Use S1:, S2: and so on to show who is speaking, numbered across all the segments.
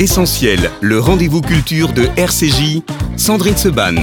S1: Essentiel, le rendez-vous culture de RCJ, Sandrine Seban.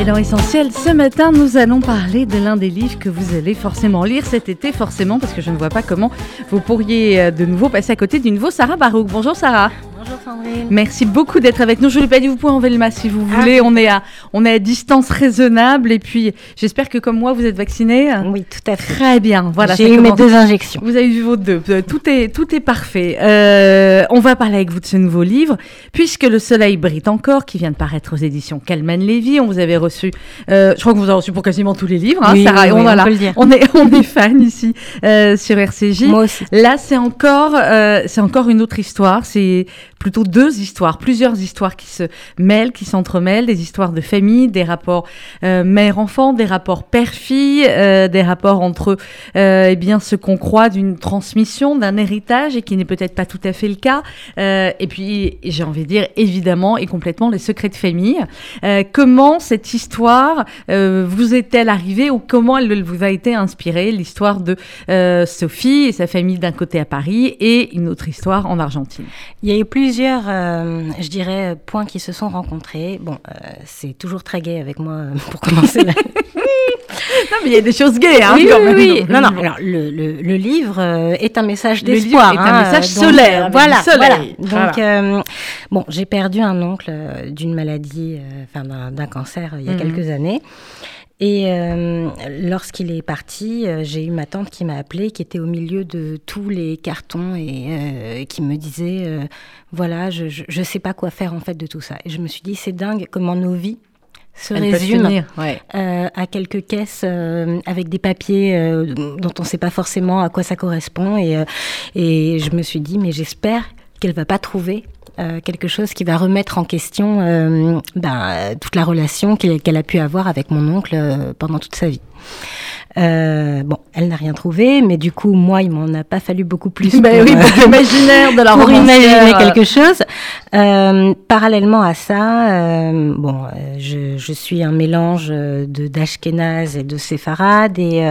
S2: Et dans Essentiel, ce matin, nous allons parler de l'un des livres que vous allez forcément lire cet été, forcément, parce que je ne vois pas comment vous pourriez euh, de nouveau passer à côté du nouveau Sarah Barouk. Bonjour Sarah.
S3: Bonjour Sandrine.
S2: Merci beaucoup d'être avec nous. Je ne l'ai pas dit, vous pouvez enlever le masque si vous
S3: Ah.
S2: voulez. On, est à, on est à distance raisonnable. Et puis, j'espère que comme moi, vous êtes vaccinés.
S3: Oui, tout à fait.
S2: Très bien. Voilà,
S3: J'ai eu mes deux injections.
S2: Vous avez vu vos deux. Euh, Tout est, tout est parfait. Euh, on va parler avec vous de ce nouveau livre, puisque Le Soleil brille encore, qui vient de paraître aux éditions Calman Lévy. On vous avait reçu, euh, je crois que vous avez reçu pour quasiment tous les livres, hein,
S3: Oui,
S2: Sarah.
S3: oui,
S2: on,
S3: oui,
S2: voilà.
S3: on peut le dire.
S2: on est, on est fan ici euh, sur RCJ.
S3: Moi aussi.
S2: Là, c'est encore, euh, c'est encore une autre histoire. C'est plutôt deux histoires, plusieurs histoires qui se mêlent, qui s'entremêlent, des histoires de famille, des rapports euh, mère-enfant, des rapports père-fille, euh, des rapports entre, euh, eh bien, ce qu'on croit d'une transmission, d'un héritage et qui n'est peut-être pas tout à fait le cas. Euh, et puis, j'ai envie de dire, évidemment et complètement les secrets de famille. Euh, comment cette histoire vous est-elle arrivée ou comment elle vous a été inspirée, l'histoire de Sophie et sa famille d'un côté à Paris et une autre histoire en Argentine?
S3: Plusieurs, euh, je dirais, points qui se sont rencontrés. Bon, euh, c'est toujours très gai avec moi euh, pour commencer. la-
S2: Non, mais il y a des choses gaies, hein,
S3: oui,
S2: quand
S3: oui,
S2: même.
S3: oui.
S2: le
S3: Non, non.
S2: livre.
S3: Alors, le, le- le livre euh, est un message
S2: Le livre
S3: d'espoir.
S2: est un
S3: hein,
S2: message
S3: donc,
S2: solaire,
S3: Voilà, voilà. Donc, euh, bon, j'ai perdu un oncle d'une maladie, enfin d'un- cancer, il y a
S2: Mhm.
S3: quelques années. Et euh, lorsqu'il est parti, euh, j'ai eu ma tante qui m'a appelée, qui était au milieu de tous les cartons et euh, qui me disait, euh, voilà, je, je sais pas quoi faire en fait de tout ça. Et je me suis dit, c'est dingue comment nos vies se résument
S2: ouais.
S3: euh, à quelques caisses euh, avec des papiers euh, dont on ne sait pas forcément à quoi ça correspond. Et, et je me suis dit, mais j'espère qu'elle va pas trouver euh, quelque chose qui va remettre en question euh, euh, toute la relation qu'elle qu'elle a pu avoir avec mon oncle euh, pendant toute sa vie. Euh, bon, elle n'a rien trouvé, mais du coup, moi, il m'en a pas fallu beaucoup plus
S2: Ben
S3: pour,
S2: oui,
S3: euh,
S2: pour l'imaginaire de la
S3: pour imaginer quelque chose. Euh, parallèlement à ça, euh, bon, je, je suis un mélange de d'ashkénaze et de séfarade et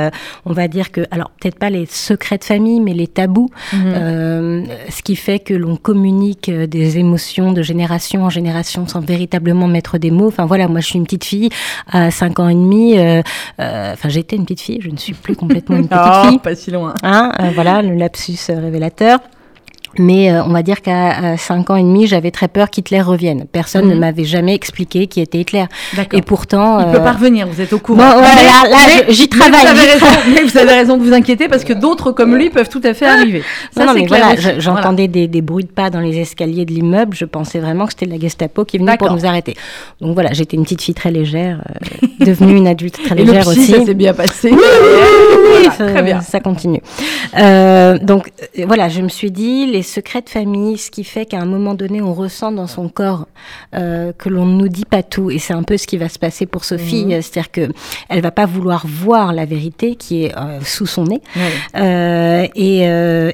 S3: on va dire que, alors peut-être pas les secrets de famille, mais les tabous,
S2: Mhm.
S3: ce qui fait que l'on communique des émotions de génération en génération sans véritablement mettre des mots. Enfin voilà, moi je suis une petite fille à 5 ans et demi. Enfin j'étais une petite fille, je ne suis plus complètement une petite
S2: Oh,
S3: fille.
S2: pas si loin.
S3: Hein, euh, voilà, le lapsus euh, révélateur. Mais euh, on va dire qu'à 5 ans et demi, j'avais très peur qu'Hitler revienne. Personne ne
S2: Mhm.
S3: m'avait jamais expliqué qui était Hitler. Et pourtant...
S2: Il peut
S3: euh,
S2: pas revenir, vous êtes au courant.
S3: Bon, ouais, là, j'y
S2: mais
S3: travaille,
S2: Vous avez, raison,
S3: travaille.
S2: mais vous avez raison de vous inquiéter parce que d'autres comme lui peuvent tout à fait arriver. Ça,
S3: non, non,
S2: c'est
S3: mais
S2: clair.
S3: voilà,
S2: aussi.
S3: je- j'entendais des, des bruits de pas dans les escaliers de l'immeuble. Je pensais vraiment que c'était la Gestapo qui venait pour nous arrêter. Donc voilà, j'étais une petite fille très légère, euh, devenue une adulte très
S2: Et le
S3: légère
S2: psy,
S3: aussi.
S2: ça s'est bien passé.
S3: Oui,
S2: Voilà,
S3: ça,
S2: très bien.
S3: ça continue. Euh, donc voilà, je me suis dit les secrets de famille, ce qui fait qu'à un moment donné, on ressent dans son corps euh, que l'on ne nous dit pas tout, et c'est un peu ce qui va se passer pour Sophie,
S2: Mhm.
S3: c'est-à-dire que elle va pas vouloir voir la vérité qui est euh, sous son nez, euh, et,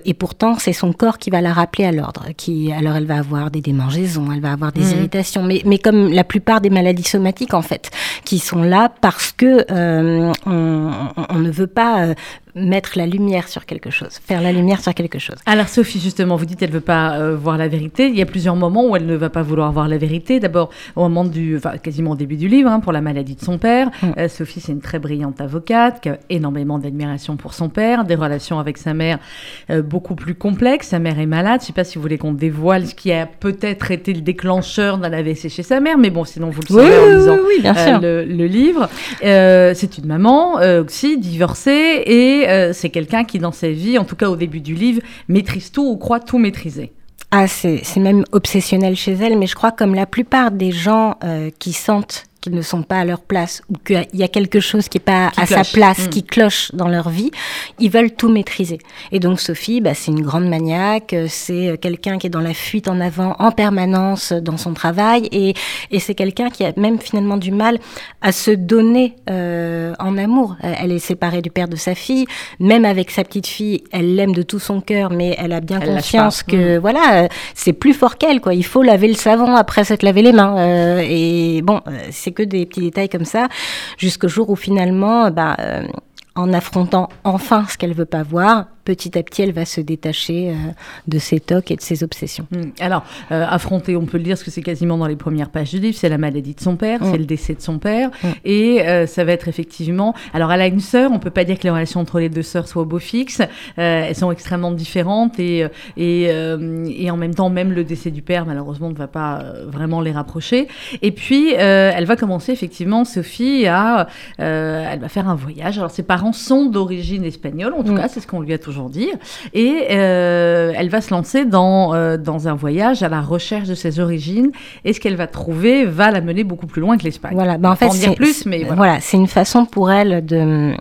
S3: et pourtant c'est son corps qui va la rappeler à l'ordre. Qui alors elle va avoir des démangeaisons, elle va avoir des
S2: Mhm.
S3: irritations, mais mais comme la plupart des maladies somatiques en fait, qui sont là parce que euh, on, ne veut pas mettre la lumière sur quelque chose, faire la lumière sur quelque chose.
S2: Alors Sophie, justement, vous dites qu'elle ne veut pas euh, voir la vérité. Il y a plusieurs moments où elle ne va pas vouloir voir la vérité. D'abord, au moment du, enfin, quasiment au début du livre, hein, pour la maladie de son père.
S3: Mm.
S2: Euh, Sophie, c'est une très brillante avocate qui a énormément d'admiration pour son père, des relations avec sa mère euh, beaucoup plus complexes. Sa mère est malade. Je ne sais pas si vous voulez qu'on dévoile ce qui a peut-être été le déclencheur d'un AVC chez sa mère, mais bon, sinon vous le savez en lisant
S3: oui, bien
S2: le, le livre. C'est une maman aussi divorcée et euh, c'est quelqu'un qui dans sa vie, en tout cas au début du livre, maîtrise tout ou croit tout maîtriser.
S3: Ah, c'est même obsessionnel chez elle, mais je crois comme la plupart des gens euh, qui sentent qu'ils ne sont pas à leur place ou qu'il y a quelque chose qui n'est pas
S2: Qui
S3: à
S2: cloche.
S3: sa place,
S2: Mm.
S3: qui cloche dans leur vie, ils veulent tout maîtriser. Et donc Sophie, bah, c'est une grande maniaque, euh, c'est euh, quelqu'un qui est dans la fuite en avant en permanence euh, dans son travail et, et c'est quelqu'un qui a même finalement du mal à se donner euh, en amour. Elle est séparée du père de sa fille, même avec sa petite fille, elle l'aime de tout son cœur, mais elle a bien
S2: Elle
S3: conscience que voilà, euh, c'est plus fort qu'elle quoi. Il faut laver le savon après s'être lavé les mains. Euh, et bon, c'est que des petits détails comme ça, jusqu'au jour où finalement, bah, euh, en affrontant enfin ce qu'elle veut pas voir, petit à petit, elle va se détacher euh, de ses tocs et de ses obsessions.
S2: Hmm. Alors, euh, affronter, on peut le dire, parce que c'est quasiment dans les premières pages du livre, c'est la maladie de son père,
S3: Mm.
S2: c'est le décès de son père,
S3: Mm.
S2: et euh, ça va être effectivement... Alors, elle a une sœur, on peut pas dire que les relations entre les deux sœurs soient au beau fixe, elles sont extrêmement différentes, et, et, et en même temps, même le décès du père, malheureusement, ne va pas vraiment les rapprocher. Et puis, elle va commencer, effectivement, Sophie, à... elle va faire un voyage. Alors, ses parents sont d'origine espagnole, en tout cas, c'est ce qu'on lui a toujours dit. Et euh, elle va se lancer dans, euh, dans un voyage à la recherche de ses origines. Et ce qu'elle va trouver va la mener beaucoup plus loin que l'Espagne.
S3: Voilà, bah, en fait,
S2: pas en dire
S3: c'est-
S2: plus,
S3: c'est-
S2: mais voilà.
S3: voilà, c'est une façon pour elle de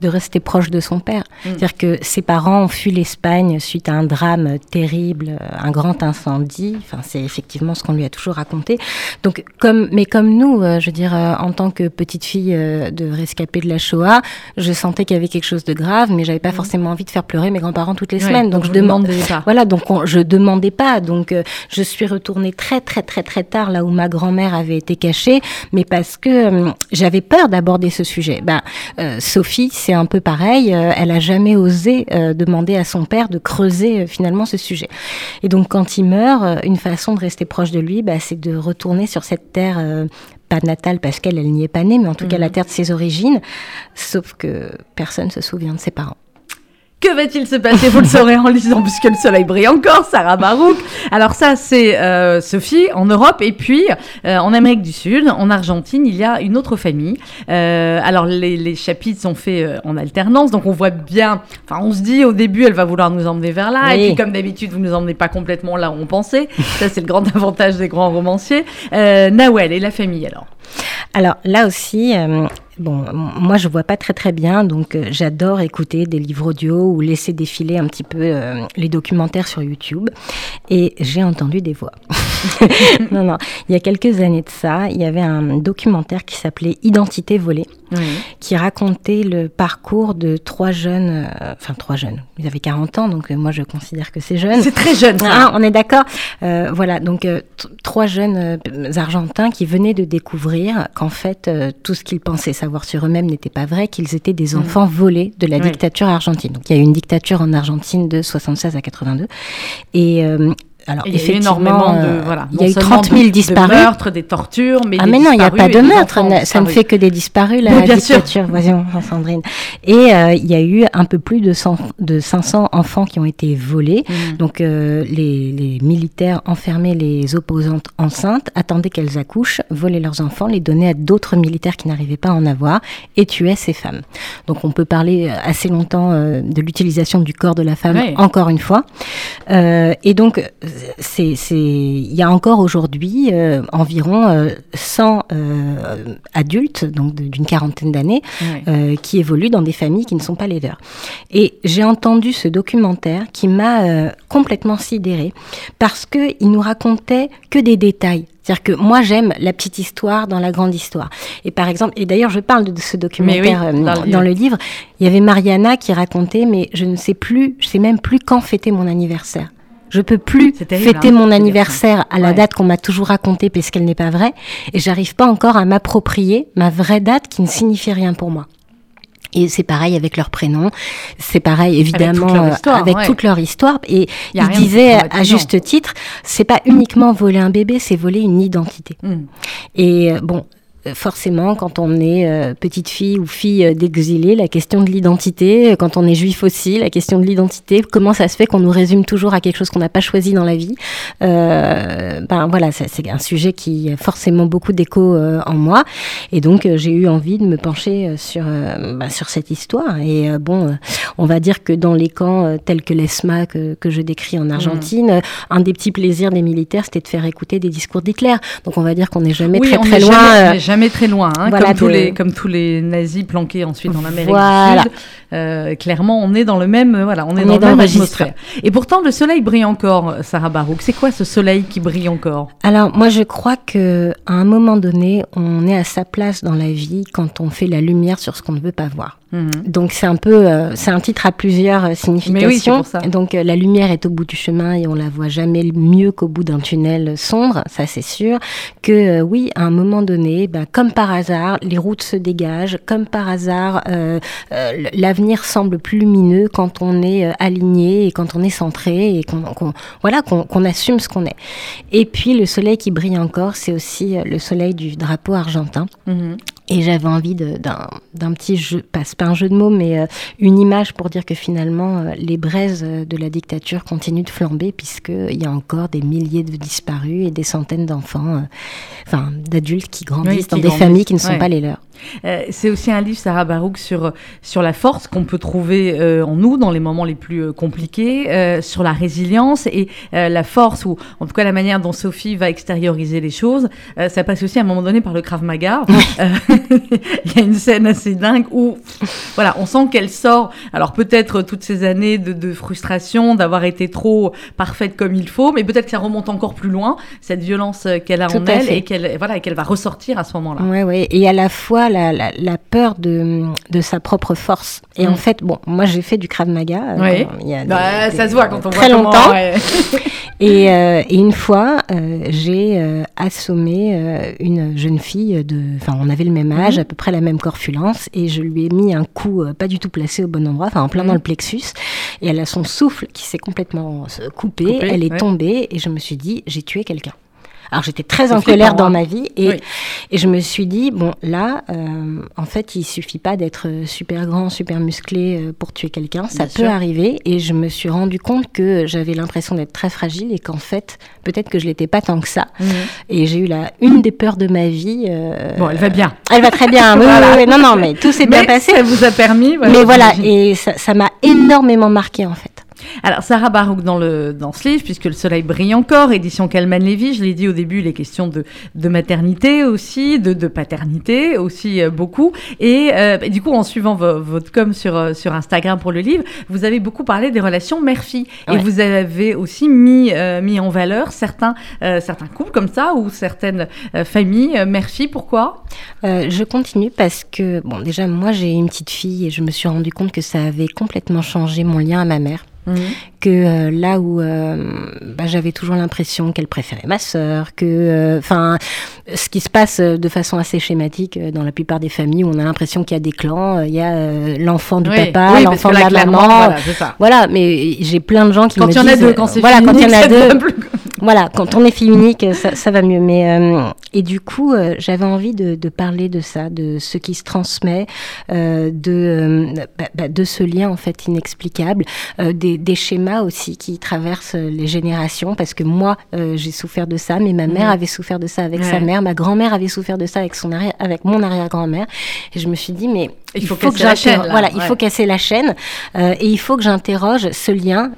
S3: de rester proche de son père.
S2: Mm.
S3: C'est-à-dire que ses parents ont fui l'Espagne suite à un drame terrible, un grand incendie. Enfin, c'est effectivement ce qu'on lui a toujours raconté. Donc, comme, mais comme nous, euh, je veux dire, euh, en tant que petite fille euh, de rescapée de la Shoah, je sentais qu'il y avait quelque chose de grave, mais j'avais pas forcément envie de faire pleurer mes grands-parents toutes les
S2: Mm. Ouais,
S3: semaines. Donc, je
S2: demandez pas.
S3: Voilà, donc on, je demandais pas. Donc je suis retournée très très très très tard là où ma grand-mère avait été cachée, mais parce que j'avais peur d'aborder ce sujet. Ben Sophie, c'est un peu pareil. euh, elle a jamais osé euh, demander à son père de creuser euh, finalement ce sujet. Et donc quand il meurt, une façon de rester proche de lui, ben, c'est de retourner sur cette terre. pas natale parce qu'elle, elle n'y est pas née, mais en tout cas
S2: Mhm.
S3: la terre de ses origines, sauf que personne se souvient de ses parents.
S2: Que va-t-il se passer Vous le saurez en lisant, puisque le soleil brille encore, Sarah Barouk. Alors ça, c'est euh, Sophie en Europe. Et puis, euh, en Amérique du Sud, en Argentine, il y a une autre famille. Euh, alors, les, les chapitres sont faits en alternance. Donc, on voit bien... Enfin, on se dit, au début, elle va vouloir nous emmener vers là.
S3: Oui.
S2: Et puis, comme d'habitude, vous ne nous emmenez pas complètement là où on pensait. Ça, c'est le grand avantage des grands romanciers. Nawel et la famille, alors
S3: Alors là aussi, euh, bon, moi je vois pas très très bien, donc euh, j'adore écouter des livres audio ou laisser défiler un petit peu euh, les documentaires sur YouTube. Et j'ai entendu des voix. non, non, il y a quelques années de ça, il y avait un documentaire qui s'appelait Identité volée,
S2: Oui.
S3: qui racontait le parcours de trois jeunes, euh, enfin trois jeunes, ils avaient 40 ans, donc euh, moi je considère que c'est jeune.
S2: C'est très jeune.
S3: Ah, on est d'accord. Euh, voilà, donc trois jeunes Argentins qui venaient de découvrir qu'en fait tout ce qu'ils pensaient savoir sur eux-mêmes n'était pas vrai, qu'ils étaient des
S2: Mhm.
S3: enfants volés de la
S2: Oui.
S3: dictature argentine. Donc il y a eu une dictature en Argentine de 76 à 82. Et alors
S2: il y a eu énormément de
S3: euh,
S2: voilà.
S3: il y a eu
S2: seulement
S3: 30 000
S2: de-
S3: disparus.
S2: de meurtres, des tortures, mais
S3: ah mais non, il n'y a pas de
S2: des
S3: meurtre,
S2: enfants
S3: ça ne fait que des disparus, la
S2: bien sûr.
S3: dictature, voyons, Sandrine. Et euh, il y a eu un peu plus de, 100 de 500 enfants qui ont été volés.
S2: Mhm.
S3: Donc euh, les, les militaires enfermaient les opposantes enceintes, attendaient qu'elles accouchent, volaient leurs enfants, les donnaient à d'autres militaires qui n'arrivaient pas à en avoir et tuaient ces femmes. Donc on peut parler assez longtemps euh, de l'utilisation du corps de la femme, encore une fois. Et donc c'est c'est il y a encore aujourd'hui euh, environ euh, 100 euh, adultes, donc d'une quarantaine d'années,
S2: Ouais.
S3: euh, qui évoluent dans des familles qui ne sont pas les leurs. Et j'ai entendu ce documentaire qui m'a euh, complètement sidérée parce que il nous racontait que des détails. C'est-à-dire que moi j'aime la petite histoire dans la grande histoire. Et par exemple, et d'ailleurs je parle de ce documentaire
S2: oui, dans le
S3: dans le livre, il y avait Mariana qui racontait, mais je ne sais plus, je sais même plus quand fêter mon anniversaire. Je peux plus
S2: terrible,
S3: fêter
S2: hein,
S3: mon anniversaire à la
S2: Ouais.
S3: date qu'on m'a toujours racontée parce qu'elle n'est pas vraie, et j'arrive pas encore à m'approprier ma vraie date qui ne signifie rien pour moi. Et c'est pareil avec leurs prénoms, c'est pareil évidemment
S2: toute leur
S3: euh,
S2: histoire,
S3: avec
S2: ouais.
S3: toute leur histoire. Et il disait à juste titre, c'est pas uniquement voler un bébé, c'est voler une identité.
S2: Mhm.
S3: Et euh, bon, forcément, quand on est euh, petite fille ou fille euh, d'exilé, la question de l'identité, euh, quand on est juif aussi, la question de l'identité, comment ça se fait qu'on nous résume toujours à quelque chose qu'on n'a pas choisi dans la vie euh, Ben voilà, c'est un sujet qui a forcément beaucoup d'écho euh, en moi. Et donc, euh, j'ai eu envie de me pencher euh, sur, euh, bah, sur cette histoire. Et euh, bon, euh, on va dire que dans les camps euh, tels que l'ESMA que, que je décris en Argentine, euh, un des petits plaisirs des militaires, c'était de faire écouter des discours d'Hitler. Donc, on va dire qu'on n'est jamais
S2: oui,
S3: très très loin.
S2: jamais,
S3: euh,
S2: jamais très loin, hein,
S3: voilà,
S2: comme, tous les, comme tous les nazis planqués ensuite dans l'Amérique
S3: Voilà.
S2: du Sud. Euh, clairement, on est dans le même, voilà, on est
S3: On
S2: dans,
S3: est
S2: le
S3: dans
S2: même atmosphère. Et pourtant, le soleil brille encore, Sarah Barouk. C'est quoi ce soleil qui brille encore?
S3: Alors, moi, je crois que à un moment donné, on est à sa place dans la vie quand on fait la lumière sur ce qu'on ne veut pas voir. Mhm. Donc c'est un peu, euh, c'est un titre à plusieurs significations. Donc la lumière est au bout du chemin et on la voit jamais mieux qu'au bout d'un tunnel sombre, ça c'est sûr. Que oui, à un moment donné, bah, comme par hasard, les routes se dégagent. Comme par hasard, l'avenir semble plus lumineux quand on est aligné et quand on est centré et qu'on voilà qu'on assume ce qu'on est. Et puis le soleil qui brille encore, c'est aussi le soleil du drapeau argentin. Mhm. Et j'avais envie d'un petit jeu, pas, pas un jeu de mots, mais euh, une image pour dire que finalement, euh, les braises de la dictature continuent de flamber, puisqu'il y a encore des milliers de disparus et des centaines d'enfants, euh, enfin d'adultes qui grandissent dans des familles qui ne sont pas les leurs.
S2: c'est aussi un livre, Sarah Barouk, sur, sur la force qu'on peut trouver en nous dans les moments les plus compliqués, sur la résilience et la force, ou en tout cas la manière dont Sophie va extérioriser les choses. ça passe aussi à un moment donné par le Krav Maga. il y a une scène assez dingue où, voilà, on sent qu'elle sort. Alors peut-être toutes ces années de, frustration, d'avoir été trop parfaite comme il faut, mais peut-être que ça remonte encore plus loin, cette violence qu'elle a en elle et qu'elle voilà, qu'elle va ressortir à ce moment-là.
S3: Oui, oui. Et à la fois la, la, peur de, de, sa propre force. Et en mm. fait, bon, moi j'ai fait du Krav Maga.
S2: Euh, il y a bah, ça se voit quand on
S3: très
S2: voit
S3: longtemps. et, euh, et, une fois, euh, j'ai assommé une jeune fille de, enfin, on avait le même âge, mhm. à peu près la même corpulence, et je lui ai mis un coup euh, pas du tout placé au bon endroit, enfin en plein mhm. dans le plexus, et elle a son souffle qui s'est complètement euh, coupé, elle est tombée, et je me suis dit, j'ai tué quelqu'un. Alors j'étais très en colère dans hein. ma vie et, et je me suis dit, bon là, euh, en fait, il suffit pas d'être super grand, super musclé euh, pour tuer quelqu'un, ça peut arriver. Et je me suis rendu compte que j'avais l'impression d'être très fragile et qu'en fait, peut-être que je l'étais pas tant que ça. Mhm. Et j'ai eu la une des peurs de ma vie.
S2: Euh, bon, elle va bien.
S3: Elle va très bien. oui, non, non, mais tout s'est bien passé.
S2: Ça vous a permis.
S3: mais voilà, et ça m'a énormément marqué en fait.
S2: Alors, Sarah Barouk dans, le, dans ce livre, puisque Le Soleil brille encore, édition Calman Lévy, je l'ai dit au début, les questions de, de maternité aussi, de, de paternité aussi euh, beaucoup. Euh, et, du coup, en suivant votre com sur, euh, sur Instagram pour le livre, vous avez beaucoup parlé des relations mère-fille. Et vous avez aussi mis, mis en valeur certains, certains couples comme ça ou certaines familles mère-fille. Pourquoi?
S3: Je continue parce que, bon, déjà, moi, j'ai une petite fille et je me suis rendu compte que ça avait complètement changé mon lien à ma mère. Mhm. Que euh, là où euh, bah, j'avais toujours l'impression qu'elle préférait ma sœur, que, euh, enfin, ce qui se passe de façon assez schématique dans la plupart des familles où on a l'impression qu'il y a des clans, il y a l'enfant du papa, l'enfant de la maman, voilà, voilà, mais j'ai plein de gens qui
S2: quand
S3: me
S2: disent,
S3: quand
S2: il y en a deux, quand c'est
S3: voilà,
S2: quand il y en a deux,
S3: voilà, quand on est féminique, ça, ça va mieux. Mais euh, et du coup, euh, j'avais envie de, de, parler de ça, de ce qui se transmet, euh, de bah, bah, de ce lien en fait inexplicable, des, des, schémas aussi qui traversent les générations. Parce que moi, j'ai souffert de ça, mais ma mère avait souffert de ça avec sa mère, ma grand-mère avait souffert de ça avec son arrière, avec mon arrière-grand-mère. Et je me suis dit, mais
S2: il faut, que j'interroge.
S3: Voilà, il faut casser la chaîne et il faut que j'interroge ce lien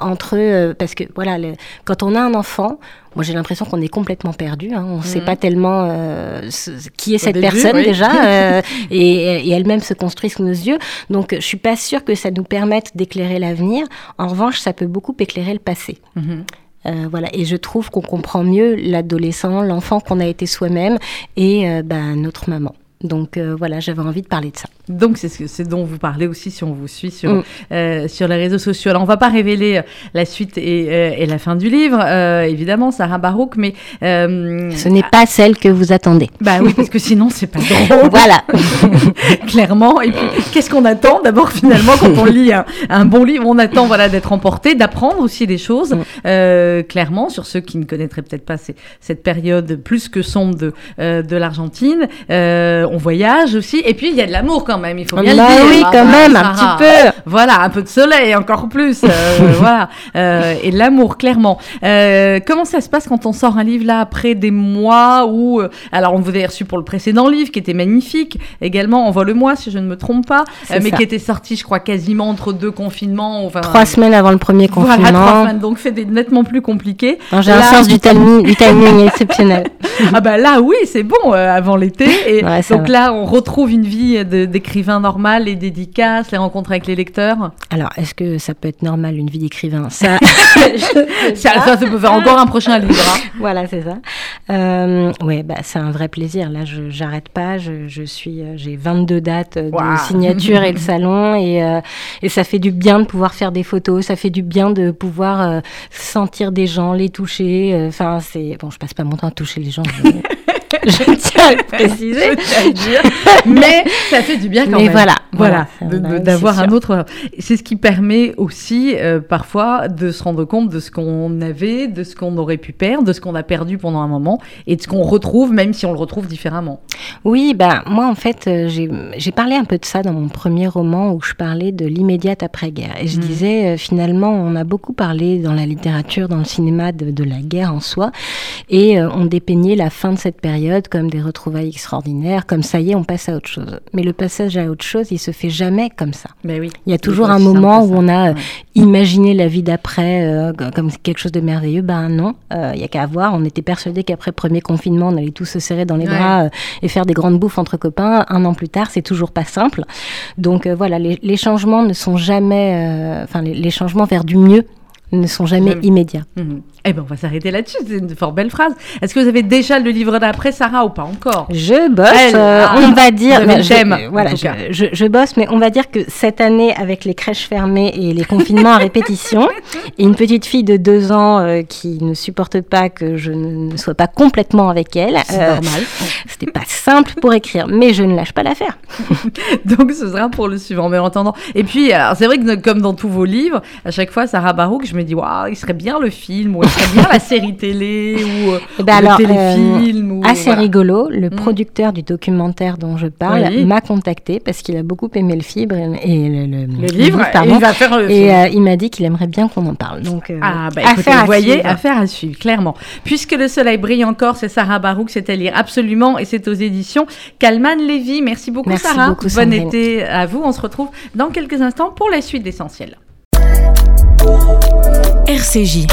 S3: entre parce que voilà, le, quand on a un enfant, moi j'ai l'impression qu'on est complètement perdu. Hein. On ne sait mhm. pas tellement euh, qui est cette personne déjà, euh, et, elle-même se construit sous nos yeux. Donc je suis pas sûre que ça nous permette d'éclairer l'avenir. En revanche, ça peut beaucoup éclairer le passé. Mhm. Euh, voilà, et je trouve qu'on comprend mieux l'adolescent, l'enfant qu'on a été soi-même et ben, notre maman. Donc voilà, j'avais envie de parler de ça.
S2: Donc c'est ce, dont vous parlez aussi si on vous suit sur, mm. euh, sur les réseaux sociaux. Alors on va pas révéler euh, la suite et, euh, et la fin du livre, évidemment, Sarah Barouk, mais...
S3: ce n'est pas celle que vous attendez.
S2: Bah oui, parce que sinon c'est pas drôle.
S3: voilà.
S2: Clairement. Et puis qu'est-ce qu'on attend D'abord finalement quand on lit un, bon livre, on attend voilà, d'être emporté, d'apprendre aussi des choses, mm. clairement, sur ceux qui ne connaîtraient peut-être pas cette période plus que sombre de, de l'Argentine. On voyage aussi, et puis il y a de l'amour quand même, il faut bien le
S3: bah
S2: dire.
S3: Oui, quand même, un petit peu.
S2: Voilà, un peu de soleil, encore plus. Euh, voilà, euh, et l'amour, clairement. Euh, comment ça se passe quand on sort un livre là après des mois où, alors on vous avait reçu pour le précédent livre qui était magnifique, également Envole-moi si je ne me trompe pas, mais qui était sorti, je crois, quasiment entre deux confinements.
S3: Enfin, trois semaines avant le premier confinement. Voilà, trois semaines,
S2: donc fait nettement plus compliqué.
S3: J'ai un sens du timing, du timing exceptionnel.
S2: ah bah là, oui, c'est bon avant l'été. Et donc Donc là, on retrouve une vie d'écrivain normal, les dédicaces, les rencontres avec les lecteurs.
S3: Alors, est-ce que ça peut être normal une vie d'écrivain? Ça,
S2: ça, ça, peut faire encore un prochain livre. Hein.
S3: Voilà, c'est ça. Euh, ouais, bah, c'est un vrai plaisir. Là, je j'arrête pas. Je, suis, euh, j'ai 22 dates de signature et le salon, et, euh, et ça fait du bien de pouvoir faire des photos. Ça fait du bien de pouvoir euh, sentir des gens, les toucher. Enfin, c'est bon. Je passe pas mon temps à toucher les gens. je tiens à le préciser.
S2: mais ça fait du bien quand
S3: mais Voilà,
S2: voilà, d'avoir un autre. C'est ce qui permet aussi euh, parfois de se rendre compte de ce qu'on avait, de ce qu'on aurait pu perdre, de ce qu'on a perdu pendant un moment et de ce qu'on retrouve, même si on le retrouve différemment.
S3: Oui, bah moi en fait, euh, j'ai parlé un peu de ça dans mon premier roman où je parlais de l'immédiate après-guerre et je mmh. disais euh, finalement on a beaucoup parlé dans la littérature, dans le cinéma de, de la guerre en soi et on dépeignait la fin de cette période comme des retrouvailles extraordinaires, comme ça y est, on passe à autre chose. Mais le passage à autre chose, il se fait jamais comme ça.
S2: Mais oui,
S3: il y a toujours un moment où on a imaginé la vie d'après euh, comme quelque chose de merveilleux. Ben non, euh, il y a qu'à voir. On était persuadés qu'après le premier confinement, on allait tous se serrer dans les bras euh, et faire des grandes bouffes entre copains. Un an plus tard, c'est toujours pas simple. Donc voilà, les, changements ne sont jamais, enfin les changements vers du mieux ne sont jamais immédiats.
S2: Mhm. Eh bien, on va s'arrêter là-dessus. C'est une fort belle phrase. Est-ce que vous avez déjà le livre d'après, Sarah, ou pas encore?
S3: Je bosse. Euh, ah, on va dire. je, voilà, je, je, bosse, mais on va dire que cette année, avec les crèches fermées et les confinements à répétition, et une petite fille de deux ans euh, qui ne supporte pas que je ne sois pas complètement avec elle.
S2: C'est euh, normal.
S3: C'était pas simple pour écrire, mais je ne lâche pas l'affaire.
S2: Donc, ce sera pour le suivant. Mais en attendant. Et puis, c'est vrai que comme dans tous vos livres, à chaque fois, Sarah Barouk, je me dis, waouh, il serait bien le film, ou serait bien la série télé, ou, euh, eh ben le téléfilm.
S3: Euh, assez rigolo, le mm. producteur du documentaire dont je parle m'a contacté parce qu'il a beaucoup aimé le fibre et le,
S2: le, livre,
S3: pardon, et il, va faire et euh, il m'a dit qu'il aimerait bien qu'on en parle. Donc,
S2: ah, bah, écoutez, vous voyez, affaire à suivre, clairement. Puisque le soleil brille encore, c'est Sarah Barouk, c'est à lire absolument, et c'est aux éditions Calman Lévy. Merci beaucoup, Sarah.
S3: Beaucoup,
S2: bon été à vous. On se retrouve dans quelques instants pour la suite d'Essentiel.
S1: RCJ.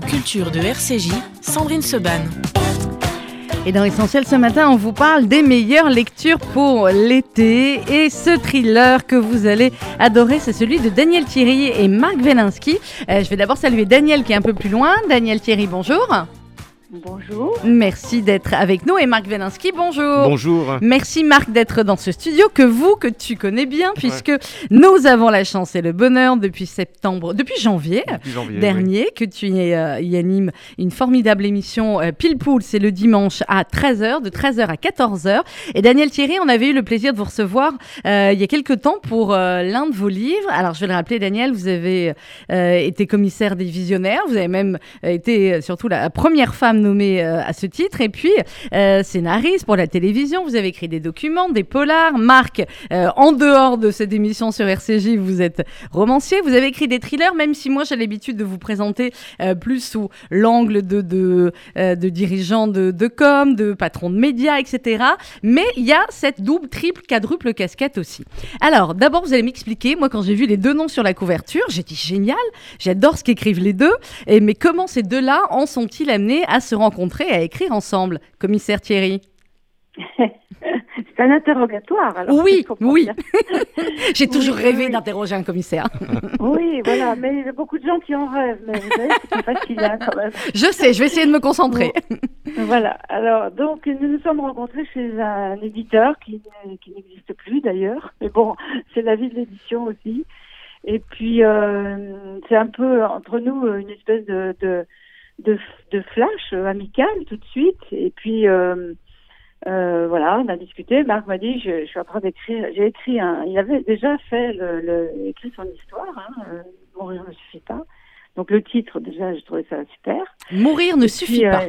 S4: Culture de RCJ, Sandrine Seban.
S2: Et dans Essentiel ce matin, on vous parle des meilleures lectures pour l'été. Et ce thriller que vous allez adorer, c'est celui de Daniel Thierry et Marc Velinsky. Euh, je vais d'abord saluer Daniel qui est un peu plus loin. Daniel Thierry, bonjour.
S5: Bonjour.
S2: Merci d'être avec nous et Marc Velinsky, bonjour.
S6: Bonjour.
S2: Merci Marc d'être dans ce studio que vous, que tu connais bien, puisque nous avons la chance et le bonheur depuis septembre, depuis janvier,
S6: Depuis janvier,
S2: dernier, que tu y, euh, y animes une formidable émission euh, Pile Poule, c'est le dimanche à 13h, de 13h à 14h. Et Daniel Thierry, on avait eu le plaisir de vous recevoir euh, il y a quelques temps pour euh, l'un de vos livres. Alors je vais le rappeler, Daniel, vous avez euh, été commissaire des visionnaires, vous avez même été surtout la première femme nommée euh, à ce titre, et puis euh, scénariste pour la télévision, vous avez écrit des documents, des polars. Marc, euh, en dehors de cette émission sur RCJ, vous êtes romancier, vous avez écrit des thrillers, même si moi j'ai l'habitude de vous présenter plus sous l'angle de, de, de de, de com, de patrons de médias, etc. Mais il y a cette double, triple, quadruple casquette aussi. Alors, d'abord, vous allez m'expliquer, moi quand j'ai vu les deux noms sur la couverture, j'ai dit génial, j'adore ce qu'écrivent les deux, et, mais comment ces deux-là en sont-ils amenés à se rencontrer à écrire ensemble, commissaire Thierry
S5: C'est un interrogatoire. Alors,
S2: Oui, oui. J'ai toujours
S5: Oui,
S2: rêvé
S5: oui.
S2: d'interroger un commissaire.
S5: Oui, voilà, mais il y a beaucoup de gens qui en rêvent, mais vous savez, c'est facile hein, quand même.
S2: Je sais, je vais essayer de me concentrer.
S5: Voilà, alors donc nous nous sommes rencontrés chez un éditeur qui n'existe plus d'ailleurs, mais bon, c'est la vie de l'édition aussi. Et puis euh, c'est un peu entre nous une espèce de, de, de, de flash euh, amical tout de suite. Et puis euh, euh, voilà, on a discuté. Marc m'a dit, je, je suis en train d'écrire. J'ai écrit un. Il avait déjà fait le, le écrit son histoire. Hein, euh, Mourir ne suffit pas. Donc le titre déjà, j'ai trouvé ça super.
S2: Mourir ne
S5: Puis,
S2: suffit pas.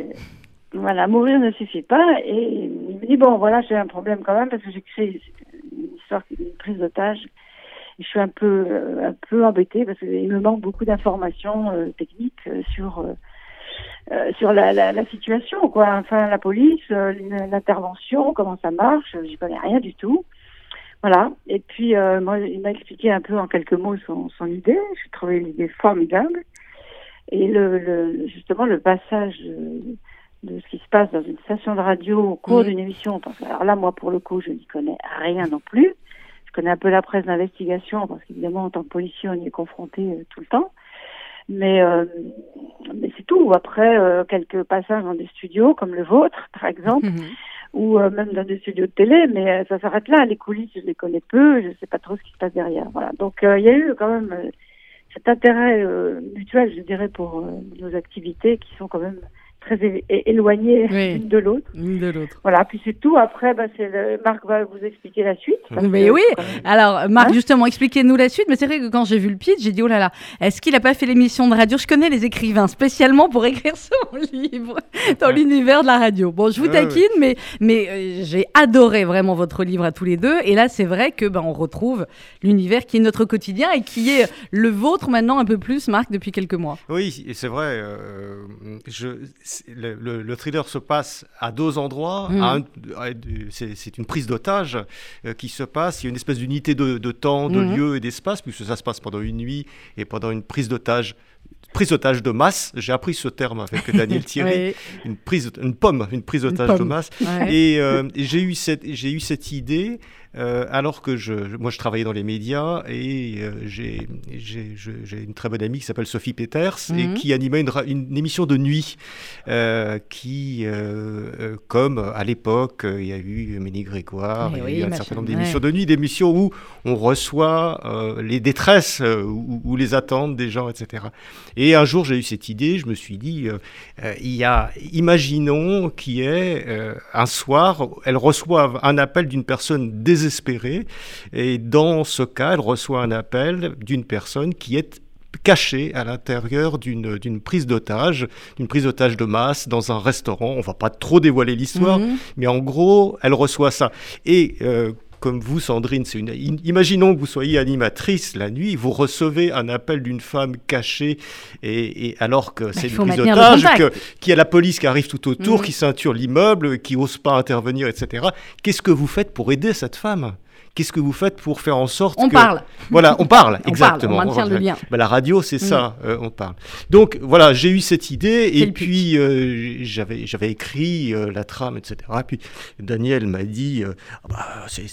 S5: voilà, mourir ne suffit pas. Et il me dit bon, voilà, j'ai un problème quand même parce que j'écris une histoire, une prise d'otage. Et Je suis un peu, un peu embêtée parce qu'il me manque beaucoup d'informations euh, techniques sur euh, euh, sur la, la, la situation, quoi. Enfin, la police, euh, l'intervention, comment ça marche. J'y connais rien du tout. Voilà. Et puis, euh, moi, il m'a expliqué un peu en quelques mots son, son idée. J'ai trouvé l'idée formidable. Et le, le, justement, le passage de, ce qui se passe dans une station de radio au cours d'une émission. Parce que, alors là, moi, pour le coup, je n'y connais rien non plus. Je connais un peu la presse d'investigation parce qu'évidemment, en tant que policier, on y est confronté euh, tout le temps. Mais, euh, mais c'est tout. Après, euh, quelques passages dans des studios comme le vôtre, par exemple,
S2: Mhm.
S5: ou euh, même dans des studios de télé, mais euh, ça s'arrête là. Les coulisses, je les connais peu, je ne sais pas trop ce qui se passe derrière. Voilà. Donc euh, il y a eu quand même euh, cet intérêt euh, mutuel, je dirais, pour nos activités qui sont quand même très éloignées
S2: Oui.
S5: l'une de l'autre.
S2: L'une de l'autre.
S5: Voilà, puis c'est tout. Après, bah, c'est le... Marc va vous expliquer la suite.
S2: Mais
S5: que
S2: oui. Alors, Marc,
S5: Hein
S2: justement, expliquez-nous la suite. Mais c'est vrai que quand j'ai vu le pitch, j'ai dit, oh là là, est-ce qu'il n'a pas fait l'émission de radio? Je connais les écrivains spécialement pour écrire son livre dans l'univers de la radio. Bon, je vous
S6: Ouais,
S2: taquine, mais, mais euh, j'ai adoré vraiment votre livre à tous les deux. Et là, c'est vrai que ben, on retrouve l'univers qui est notre quotidien et qui est le vôtre maintenant un peu plus, Marc, depuis quelques mois.
S6: Oui, et c'est vrai. euh, je, le, le- le thriller se passe à deux endroits. Un- à- c'est une prise d'otage euh, qui se passe. Il y a une espèce d'unité de, de temps, de
S2: Mhm.
S6: lieu et d'espace, puisque ça se passe pendant une nuit et pendant une prise d'otage. Prise d'otage de masse, j'ai appris ce terme avec Daniel Thierry, une prise, une pomme, une prise d'otage de masse.
S2: ouais.
S6: Et euh, et j'ai eu cette, j'ai eu cette idée alors que je, moi je travaillais dans les médias et euh, j'ai, une très bonne amie qui s'appelle Sophie Peters et
S2: Mhm.
S6: qui animait une, émission de nuit euh, qui, euh, euh, comme à l'époque, euh, il y a eu Ménie Grégoire,
S2: Eh
S6: il y a
S2: oui,
S6: eu un certain nombre
S2: ouais.
S6: d'émissions de nuit, d'émissions où on reçoit euh, les détresses euh, ou, ou les attentes des gens, etc. Et un jour j'ai eu cette idée, je me suis dit, euh, euh, il y a, imaginons qu'il y ait euh, un soir, elle reçoit un appel d'une personne désespérée, et dans ce cas, elle reçoit un appel d'une personne qui est cachée à l'intérieur d'une d'une prise d'otage, d'une prise d'otage de masse dans un restaurant. On va pas trop dévoiler l'histoire,
S2: Mhm.
S6: mais en gros, elle reçoit ça. Et euh, comme vous, Sandrine, c'est une. Imaginons que vous soyez animatrice la nuit, vous recevez un appel d'une femme cachée, et, et alors que c'est
S2: il
S6: une
S2: faut
S6: prise
S2: le
S6: d'otage, qu'il y a la police qui arrive tout autour,
S2: Mhm.
S6: qui ceinture l'immeuble, qui n'ose pas intervenir, etc. Qu'est-ce que vous faites pour aider cette femme? Qu'est-ce que vous faites pour faire en sorte
S2: On
S6: que...
S2: parle.
S6: Voilà, on parle,
S2: On
S6: exactement.
S2: parle, on maintient le lien.
S6: Bah, la radio, c'est ça, euh, on parle. Donc voilà, j'ai eu cette idée et puis euh, j'avais j'avais écrit euh, la trame, etc. Et puis Daniel m'a dit, Ah bah, c'est-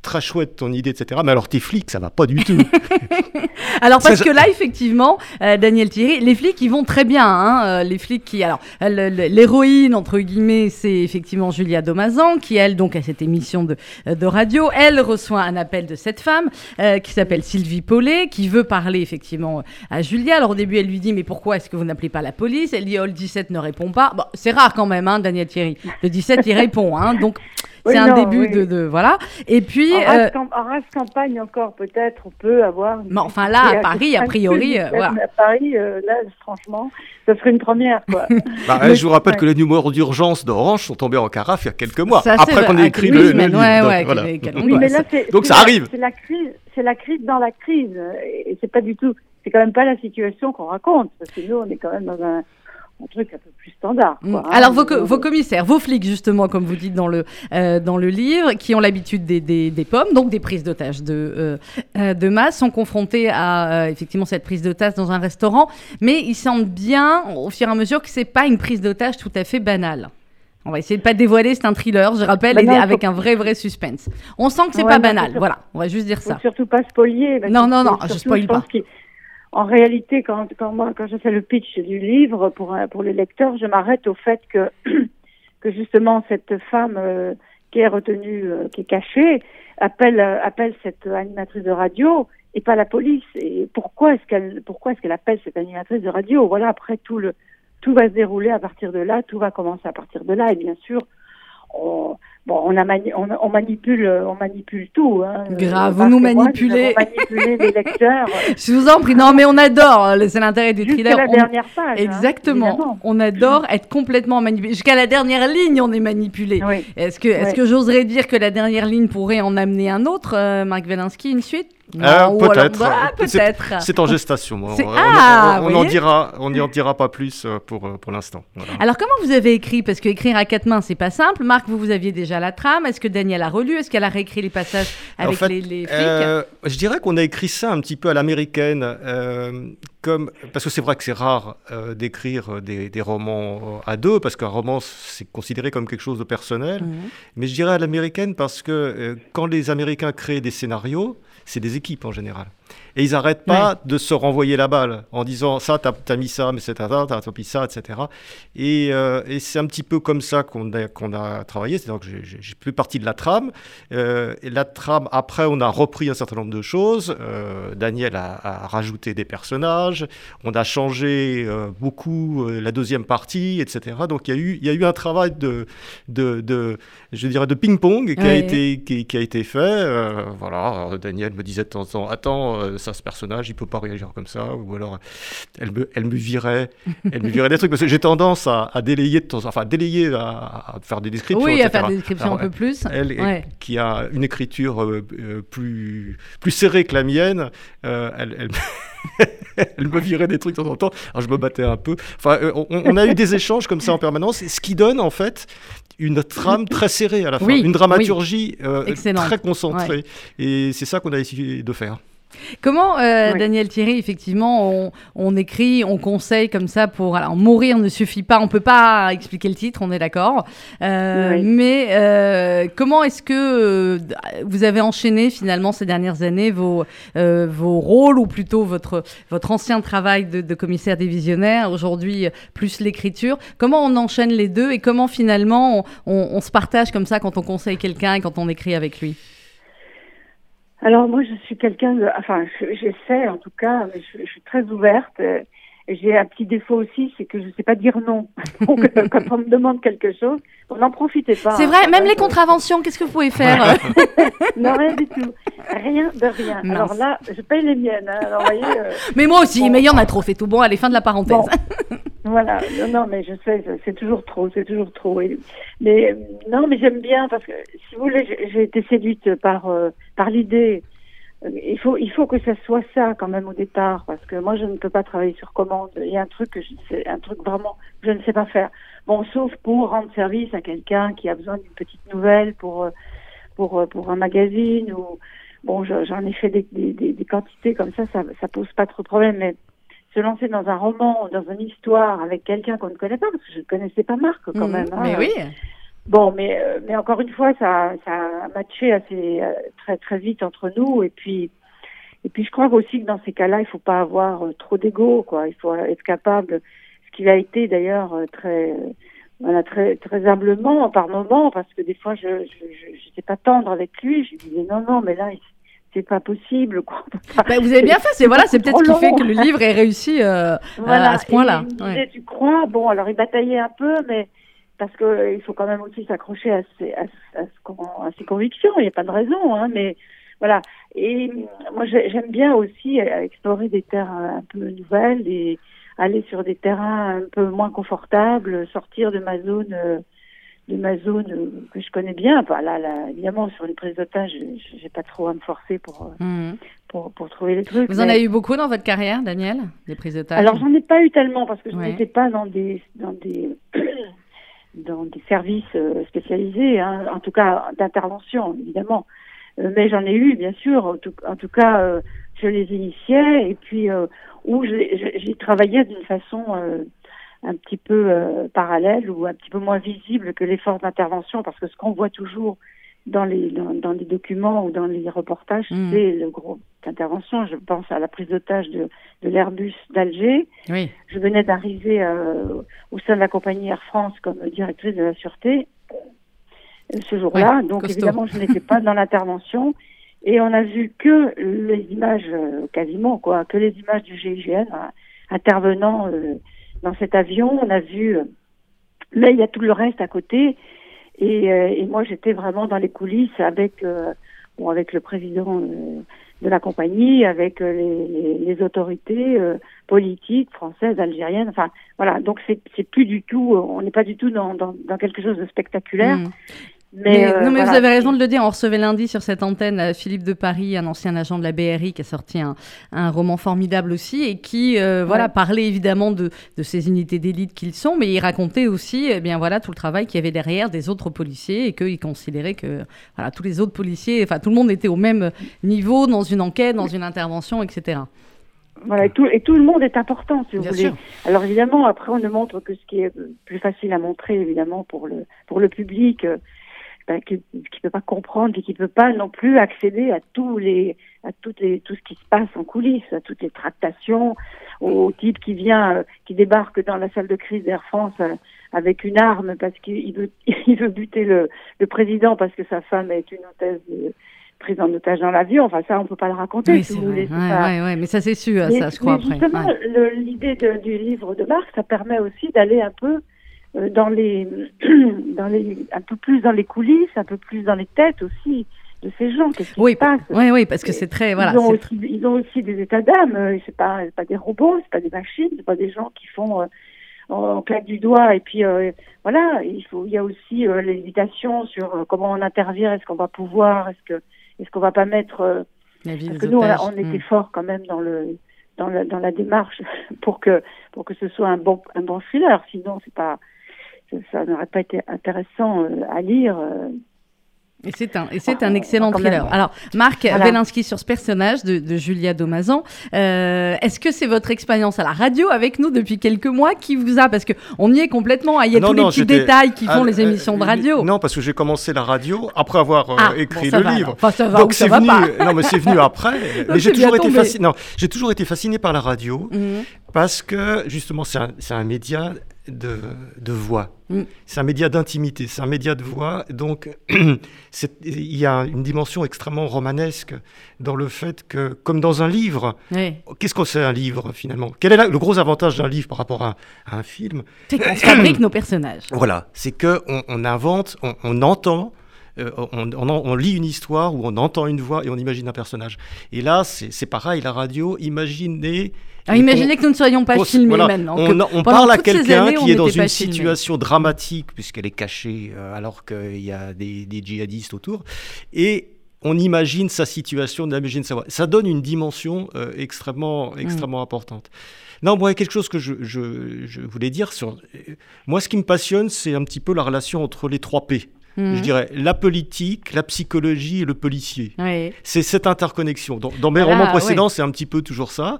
S6: très chouette ton idée, etc. Mais alors tes flics, ça va pas du tout.
S2: Alors parce
S6: Ça,
S2: que là, effectivement, Daniel Thierry, les flics, ils vont très bien. Hein, les flics qui, alors, l'héroïne entre guillemets, c'est effectivement Julia Domazan, qui elle donc a cette émission de, de radio. Elle reçoit un appel de cette femme euh, qui s'appelle Sylvie Paulet, qui veut parler effectivement à Julia. Alors au début, elle lui dit mais pourquoi est-ce que vous n'appelez pas la police? Elle dit oh le 17 ne répond pas. Bon, c'est rare quand même, hein, Daniel Thierry. Le 17 il répond, hein, donc.
S5: Oui,
S2: C'est un
S5: non,
S2: début
S5: oui.
S2: de, de- voilà et puis
S5: En
S2: euh,
S5: race, cam- en race campagne encore peut-être on peut avoir. une
S2: Mais enfin, là, à Paris, a priori, euh, voilà.
S5: À Paris, euh, là, franchement, ça serait une première, quoi.
S6: Bah,
S5: Mais-
S6: je vous rappelle
S5: ouais.
S6: que les numéros d'urgence d'Orange sont tombés en carafe il y a quelques mois,
S2: Ça,
S6: après qu'on ait
S2: Ah,
S6: écrit le, livre.
S2: ouais,
S6: Donc,
S2: ouais,
S6: voilà.
S5: Oui, mais là,
S6: Donc ça
S5: la-
S6: arrive.
S5: C'est la crise, c'est la crise dans la crise, et c'est pas du tout. C'est quand même pas la situation qu'on raconte, parce que nous, on est quand même dans un, un truc un peu plus standard.
S2: Mm.
S5: Hein.
S2: Alors vos, co-
S5: Donc,
S2: vos commissaires, vos flics justement, comme vous dites dans le euh, dans le livre, qui ont l'habitude des, des, des pommes, donc des prises d'otages de euh, euh, de masse, sont confrontés à euh, effectivement cette prise d'otage dans un restaurant, mais ils sentent bien au fur et à mesure que c'est pas une prise d'otage tout à fait banale. On va essayer de pas dévoiler, c'est un thriller, je rappelle,
S5: Bah
S2: et avec un vrai vrai suspense. On sent que c'est
S5: Ouais,
S2: pas
S5: non,
S2: banal, voilà. On va juste dire ça.
S5: surtout pas spolier. parce
S2: Non, non, non, je spoil pas.
S5: En réalité, quand, quand moi, quand je fais le pitch du livre pour un- pour les lecteurs, je m'arrête au fait que que justement cette femme euh, qui est retenue, euh, qui est cachée, appelle euh, appelle cette animatrice de radio et pas la police. Et pourquoi est-ce qu'elle pourquoi est-ce qu'elle appelle cette animatrice de radio? Voilà, après tout le tout va se dérouler à partir de là, tout va commencer à partir de là, et bien sûr. On, bon, on, a mani- on, on manipule, on manipule tout. Hein.
S2: Grave,
S5: Euh,
S2: vous nous
S5: moi,
S2: manipulez.
S5: manipulé les lecteurs.
S2: Je vous en prie, non mais on adore, euh, c'est l'intérêt du
S5: Jusqu'à
S2: thriller.
S5: la
S2: On-
S5: dernière page. hein,
S2: Exactement. on adore être complètement manipulé. Jusqu'à la dernière ligne, on est manipulé.
S5: Oui.
S2: Est-ce que, est-ce
S5: Ouais.
S2: que j'oserais dire que la dernière ligne pourrait en amener un autre, euh, Marc Velinsky, une suite?
S6: Euh, peut-être.
S2: Ah,
S6: C'est-
S2: peut-être.
S6: C'est en gestation. On, on-
S2: Ah,
S6: on- on dira, on n'y en dira pas plus euh, pour, euh, pour l'instant. Voilà.
S2: Alors comment vous avez écrit? Parce que écrire à quatre mains, c'est pas simple. Marc, vous, vous aviez déjà la trame. Est-ce que Daniel a relu Est-ce qu'elle a réécrit les passages
S6: En
S2: avec
S6: fait,
S2: les, les flics
S6: Euh, je dirais qu'on a écrit ça un petit peu à l'américaine, euh, comme parce que c'est vrai que c'est rare euh, d'écrire des, des romans à deux, parce qu'un roman c'est considéré comme quelque chose de personnel.
S2: Mhm.
S6: Mais je dirais à l'américaine parce que quand les Américains créent des scénarios, c'est des équipes en général. Et ils n'arrêtent pas de se renvoyer la balle en disant ça, t'as as mis ça, mais c'est ça, t'as t'as mis ça, etc. Et, euh, et c'est un petit peu comme ça qu'on a, qu'on a travaillé. C'est-à-dire que j'ai- fait partie de la trame. Euh, et la trame, après, on a repris un certain nombre de choses. Euh, Daniel a, a rajouté des personnages. On a changé euh, beaucoup la deuxième partie, etc. Donc il y a eu, il y a eu un travail de, de, de je dirais, de ping-pong qui, a
S2: Ouais.
S6: été, qui, qui a été fait. Voilà, Daniel me disait de temps en temps, attends, ça, ce personnage, il peut pas réagir comme ça. Ou alors, elle me, elle me virait, elle me virait des trucs. Parce que j'ai tendance à, à délayer de temps, enfin, délayer à, à faire des descriptions.
S2: Oui, à faire des descriptions
S6: Alors,
S2: un peu plus.
S6: elle,
S2: Ouais.
S6: qui a une écriture euh, euh, plus, plus serrée que la mienne, euh, elle, elle, elle me virait des trucs de temps en temps. Alors je me battais un peu. Enfin, on, on a eu des échanges comme ça en permanence, ce qui donne en fait une trame très serrée à la fin,
S2: Oui,
S6: une dramaturgie euh, très concentrée. Et c'est ça qu'on a essayé de faire.
S2: Comment, euh,
S5: Oui.
S2: Daniel Thierry, effectivement, on, on écrit, on conseille comme ça pour. Alors, mourir ne suffit pas, on peut pas expliquer le titre, on est d'accord. Euh,
S5: Oui.
S2: Mais euh, comment est-ce que vous avez enchaîné finalement ces dernières années vos, vos rôles, ou plutôt votre, votre ancien travail de, de commissaire divisionnaire, aujourd'hui plus l'écriture? Comment on enchaîne les deux et comment finalement on, on- on se partage comme ça quand on conseille quelqu'un et quand on écrit avec lui?
S5: Alors moi, je suis quelqu'un de, enfin, je- j'essaie en tout cas, mais je, je suis très ouverte. J'ai un petit défaut aussi, c'est que je ne sais pas dire non. Donc, euh, quand on me demande quelque chose, on n'en profitez pas.
S2: C'est
S5: hein,
S2: vrai,
S5: quand
S2: même les contraventions, qu'est-ce que vous pouvez faire
S5: Non, rien du tout. Rien de rien.
S2: Mince.
S5: Alors là, je paye les miennes. hein. Alors, voyez, euh,
S2: Mais moi aussi,
S5: Bon.
S2: mais il y en a trop fait tout. Bon, allez, fin de la parenthèse.
S5: Bon. Voilà. Non, non, mais je sais, c'est toujours trop, c'est toujours trop. Mais non, mais j'aime bien parce que, si vous voulez, j'ai été séduite par euh, par l'idée. Il faut, il faut que ça soit ça quand même au départ, parce que moi je ne peux pas travailler sur commande. Il y a un truc que je un truc vraiment que je ne sais pas faire. Bon, sauf pour rendre service à quelqu'un qui a besoin d'une petite nouvelle pour euh, pour euh, pour un magazine ou bon, je- j'en ai fait des, des, des, quantités comme ça, ça ça pose pas trop de problème. Se lancer dans un roman, dans une histoire avec quelqu'un qu'on ne connaît pas, parce que je ne connaissais pas Marc quand
S2: Mhm.
S5: même. hein.
S2: Mais oui.
S5: Bon, mais euh, mais encore une fois, ça ça a matché assez euh, très très vite entre nous et puis et puis je crois aussi que dans ces cas-là, il faut pas avoir euh, trop d'ego, quoi. Il faut être capable, ce qu'il a été d'ailleurs très voilà très très humblement par moments, parce que des fois je je je- j'étais pas tendre avec lui, je lui disais non non, mais là il- c'est pas possible, quoi.
S2: Bah, vous avez bien fait, c'est voilà, c'est peut-être ce qui fait que le livre est réussi euh,
S5: Voilà.
S2: à ce point-là. Ouais.
S5: tu crois? Bon, alors il bataillait un peu, mais parce que euh, il faut quand même aussi s'accrocher à ses, à, ses convictions. Il n'y a pas de raison, hein, mais voilà. Et euh, moi, j'ai- j'aime bien aussi euh, explorer des terres euh, un peu nouvelles et aller sur des terrains un peu moins confortables, sortir de ma zone. De ma zone euh, que je connais bien. Enfin, là, là, évidemment, sur les prises d'otages, je- j'ai pas trop à me forcer pour, euh,
S2: Mhm.
S5: pour, pour trouver les trucs.
S2: Vous en avez eu beaucoup dans votre carrière, Daniel Des prises de
S5: alors j'en ai pas eu tellement parce que je
S2: Ouais.
S5: n'étais pas dans des dans des dans des services euh, spécialisés, hein, en tout cas d'intervention évidemment. Mais j'en ai eu bien sûr. En tout, en tout cas, je les initiais et puis euh, où j'ai travaillé d'une façon euh, un petit peu euh, parallèle ou un petit peu moins visible que l'effort d'intervention parce que ce qu'on voit toujours dans les dans, dans les documents ou dans les reportages,
S2: Mhm.
S5: c'est le gros intervention. Je pense à la prise d'otage de, de l'Airbus d'Alger.
S2: Oui.
S5: Je venais d'arriver euh, au sein de la compagnie Air France comme directrice de la sûreté euh, ce jour-là.
S2: Ouais,
S5: Donc
S2: costaud.
S5: évidemment, je n'étais pas dans l'intervention. Et on a vu que les images, quasiment quoi, que les images du GIGN hein, intervenant euh, dans cet avion. On a vu, euh, mais il y a tout le reste à côté. Et, euh, et moi, j'étais vraiment dans les coulisses avec, euh, bon, avec le président euh, de la compagnie, avec euh, les, les, les autorités euh, politiques françaises, algériennes. Enfin, voilà. Donc c'est plus du tout, euh, on n'est pas du tout dans, dans, dans quelque chose de spectaculaire.
S2: Mhm.
S5: Mais,
S2: Mais-
S5: euh,
S2: non, mais vous avez raison de le dire. On recevait lundi sur cette antenne euh, Philippe de Paris, un ancien agent de la BRI qui a sorti un, un roman formidable aussi et qui, euh, voilà, parlait évidemment de, de ces unités d'élite qu'ils sont, mais il racontait aussi, eh bien voilà, tout le travail qu'il y avait derrière des autres policiers et qu'il considérait que, voilà, tous les autres policiers, enfin, tout le monde était au même niveau dans une enquête, dans une intervention, etc.
S5: Voilà, et tout, et tout le monde est important, si vous
S2: Bien
S5: voulez.
S2: sûr.
S5: Alors évidemment, après, on ne montre que ce qui est plus facile à montrer, évidemment, pour le pour le public, euh, ben, qui qui peut pas comprendre et qui peut pas non plus accéder à tous les à toutes les tout ce qui se passe en coulisses, à toutes les tractations, au, type qui vient, euh, qui débarque dans la salle de crise d'Air France euh, avec une arme parce qu'il veut il veut buter le le président parce que sa femme est une hôtesse de- prise en otage dans l'avion. Enfin, ça, on peut pas le raconter.
S2: Oui,
S5: si
S2: c'est
S5: vous
S2: vrai.
S5: voulez. c'est
S2: Ouais,
S5: pas-
S2: ouais, ouais, mais ça c'est sûr,
S5: mais,
S2: ça je crois
S5: mais
S2: après.
S5: justement, l'idée du livre de Marc, ça permet aussi d'aller un peu euh, dans les, dans les, un peu plus dans les coulisses, un peu plus dans les têtes aussi de ces gens. Qu'est-ce qui
S2: Oui,
S5: se passe?
S2: Oui, oui, parce que c'est très, voilà,
S5: ils, ont aussi, ils ont aussi des états d'âme. euh, C'est pas, c'est pas des robots, c'est pas des machines, c'est pas des gens qui font euh, on claque du doigt et puis euh, voilà. Il faut, il y a aussi euh, l'hésitation sur euh, comment on intervient. Est-ce qu'on va pouvoir Est-ce que, est-ce qu'on va pas mettre euh,
S2: la vie
S5: parce que nous, on, on était
S2: Mm.
S5: fort quand même dans le dans la, dans la démarche pour que pour que ce soit un bon un bon thriller. Sinon, c'est pas ça, n'aurait pas été intéressant euh, à lire. euh.
S2: Et c'est un, et c'est un excellent thriller.
S5: même.
S2: Alors, Marc
S5: Voilà.
S2: Belinsky sur ce personnage de, de Julia Domazan. Euh, Est-ce que c'est votre expérience à la radio avec nous depuis quelques mois qui vous a, parce que on y est complètement, hein, il y a
S6: Non,
S2: tous les petits
S6: j'étais-
S2: détails qui font les émissions de radio.
S6: Non, parce que j'ai commencé la radio après avoir euh,
S2: Ah,
S6: écrit
S2: bon, ça
S6: le
S2: va,
S6: livre.
S2: alors. Enfin, ça va ou
S6: Donc
S2: ça
S6: c'est
S2: va
S6: venu.
S2: pas.
S6: Non, mais c'est venu après. mais j'ai toujours été fasciné. Non, j'ai toujours été fasciné par la radio
S2: Mhm.
S6: parce que justement c'est un, c'est un média de, de voix.
S2: Mm.
S6: C'est un média d'intimité, c'est un média de voix. Donc il y a une dimension extrêmement romanesque dans le fait que, comme dans un livre,
S2: Oui.
S6: qu'est-ce que c'est un livre finalement? Quel est la- le gros avantage d'un livre par rapport à, à un film?
S2: C'est qu'on fabrique nos personnages.
S6: Voilà, c'est que on, invente, on, on entend. euh, on, on- on lit une histoire ou on entend une voix et on imagine un personnage. Et là, c'est c'est pareil, la radio, imaginez.
S2: Alors, imaginez que nous ne soyons pas filmés
S6: voilà,
S2: maintenant.
S6: On, parle à quelqu'un qui est dans une situation dramatique, puisqu'elle est cachée euh, alors qu'il y a des, des djihadistes autour. Et on imagine sa situation, on imagine sa voix. Ça donne une dimension euh, extrêmement, extrêmement importante. Non, moi, il y a quelque chose que je, je, je voulais dire sur. euh, Moi, ce qui me passionne, c'est un petit peu la relation entre les trois P.
S2: Mhm.
S6: je dirais, la politique, la psychologie et le policier.
S2: Oui.
S6: C'est cette interconnexion. Dans, dans mes romans précédents, c'est un petit peu toujours ça.